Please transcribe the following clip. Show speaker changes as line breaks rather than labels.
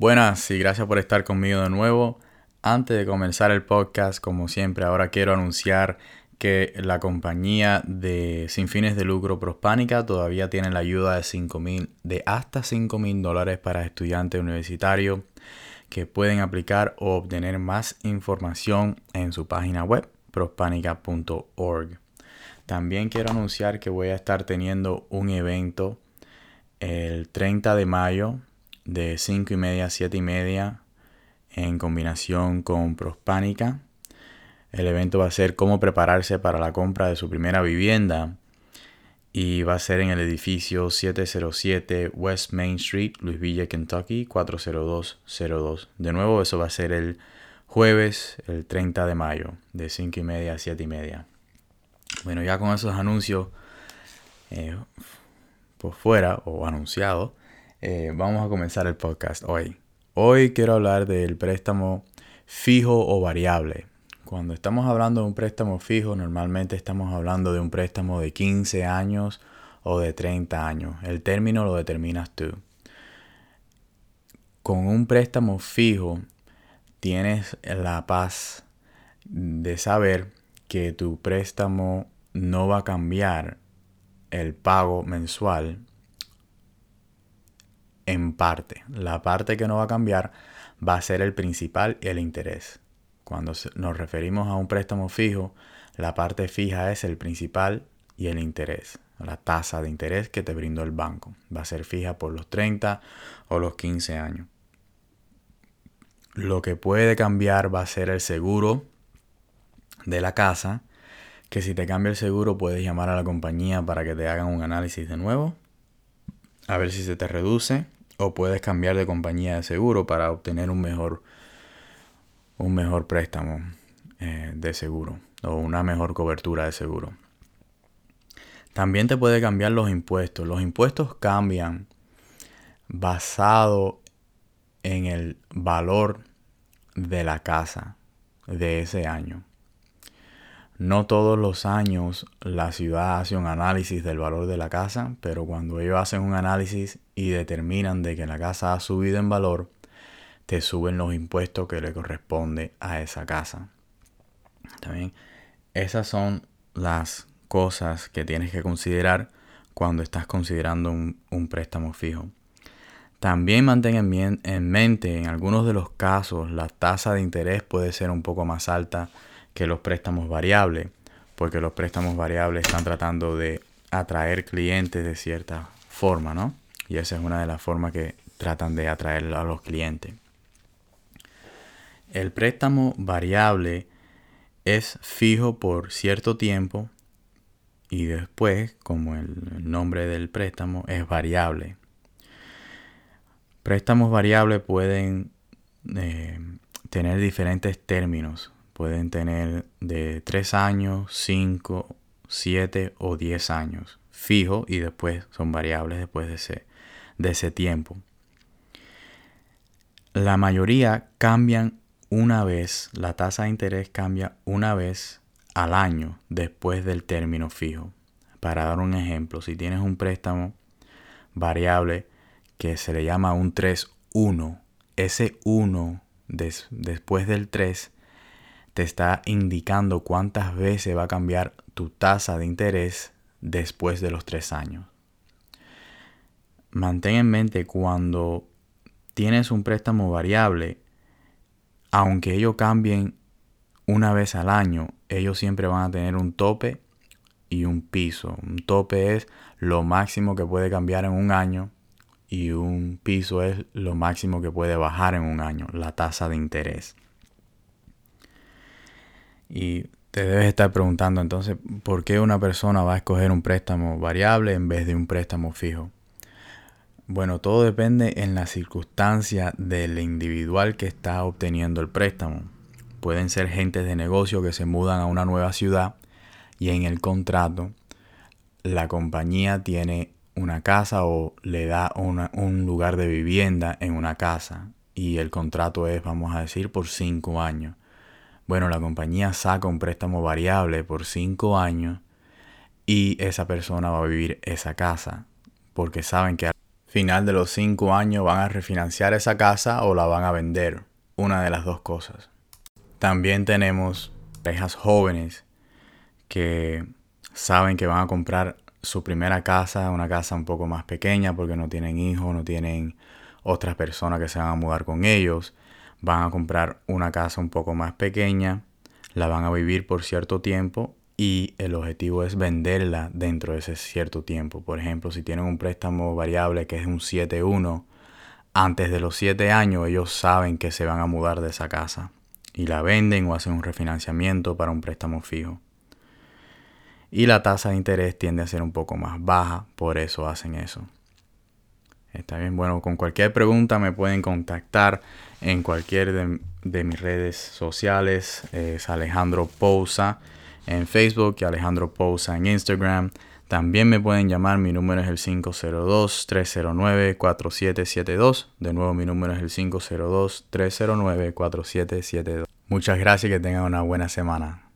Buenas y gracias por estar conmigo de nuevo. Antes de comenzar el podcast, como siempre, ahora quiero anunciar que la compañía de sin fines de lucro Prospánica todavía tiene la ayuda de, 5, de hasta 5 mil dólares para estudiantes universitarios que pueden aplicar o obtener más información en su página web prospánica.org. También quiero anunciar que voy a estar teniendo un evento el 30 de mayo de 5 y media a 7 y media en combinación con Prospánica. El evento va a ser cómo prepararse para la compra de su primera vivienda y va a ser en el edificio 707 West Main Street, Louisville, Kentucky 40202. De nuevo, eso va a ser el jueves, el 30 de mayo, de 5 y media a 7 y media. Bueno, ya con esos anuncios eh, por fuera o anunciados, eh, vamos a comenzar el podcast hoy. Hoy quiero hablar del préstamo fijo o variable. Cuando estamos hablando de un préstamo fijo, normalmente estamos hablando de un préstamo de 15 años o de 30 años. El término lo determinas tú. Con un préstamo fijo tienes la paz de saber que tu préstamo no va a cambiar el pago mensual en parte. La parte que no va a cambiar va a ser el principal y el interés. Cuando nos referimos a un préstamo fijo, la parte fija es el principal y el interés. La tasa de interés que te brindó el banco. Va a ser fija por los 30 o los 15 años. Lo que puede cambiar va a ser el seguro de la casa. Que si te cambia el seguro puedes llamar a la compañía para que te hagan un análisis de nuevo. A ver si se te reduce o puedes cambiar de compañía de seguro para obtener un mejor, un mejor préstamo eh, de seguro o una mejor cobertura de seguro. También te puede cambiar los impuestos. Los impuestos cambian basado en el valor de la casa de ese año. No todos los años la ciudad hace un análisis del valor de la casa, pero cuando ellos hacen un análisis y determinan de que la casa ha subido en valor, te suben los impuestos que le corresponde a esa casa. También esas son las cosas que tienes que considerar cuando estás considerando un, un préstamo fijo. También mantén en mente, en algunos de los casos, la tasa de interés puede ser un poco más alta que los préstamos variables, porque los préstamos variables están tratando de atraer clientes de cierta forma, ¿no? Y esa es una de las formas que tratan de atraer a los clientes. El préstamo variable es fijo por cierto tiempo y después, como el nombre del préstamo, es variable. Préstamos variables pueden eh, tener diferentes términos. Pueden tener de 3 años, 5, 7 o 10 años. Fijo y después son variables después de ese, de ese tiempo. La mayoría cambian una vez, la tasa de interés cambia una vez al año después del término fijo. Para dar un ejemplo, si tienes un préstamo variable que se le llama un 3-1, ese 1 después del 3 te está indicando cuántas veces va a cambiar tu tasa de interés después de los tres años. Mantén en mente cuando tienes un préstamo variable, aunque ellos cambien una vez al año, ellos siempre van a tener un tope y un piso. Un tope es lo máximo que puede cambiar en un año y un piso es lo máximo que puede bajar en un año, la tasa de interés. Y te debes estar preguntando entonces, ¿por qué una persona va a escoger un préstamo variable en vez de un préstamo fijo? Bueno, todo depende en la circunstancia del individual que está obteniendo el préstamo. Pueden ser gentes de negocio que se mudan a una nueva ciudad y en el contrato la compañía tiene una casa o le da un lugar de vivienda en una casa y el contrato es, vamos a decir, por cinco años. Bueno, la compañía saca un préstamo variable por cinco años y esa persona va a vivir esa casa porque saben que final de los cinco años van a refinanciar esa casa o la van a vender. Una de las dos cosas. También tenemos parejas jóvenes que saben que van a comprar su primera casa, una casa un poco más pequeña porque no tienen hijos, no tienen otras personas que se van a mudar con ellos. Van a comprar una casa un poco más pequeña, la van a vivir por cierto tiempo y el objetivo es venderla dentro de ese cierto tiempo. Por ejemplo, si tienen un préstamo variable que es un 7-1, antes de los 7 años ellos saben que se van a mudar de esa casa y la venden o hacen un refinanciamiento para un préstamo fijo. Y la tasa de interés tiende a ser un poco más baja, por eso hacen eso. Está bien, bueno, con cualquier pregunta me pueden contactar en cualquier de, mis redes sociales. Es Alejandro Pousa en Facebook y Alejandro Pousa en Instagram. También me pueden llamar, mi número es el 502-309-4772. De nuevo, mi número es el 502-309-4772. Muchas gracias y que tengan una buena semana.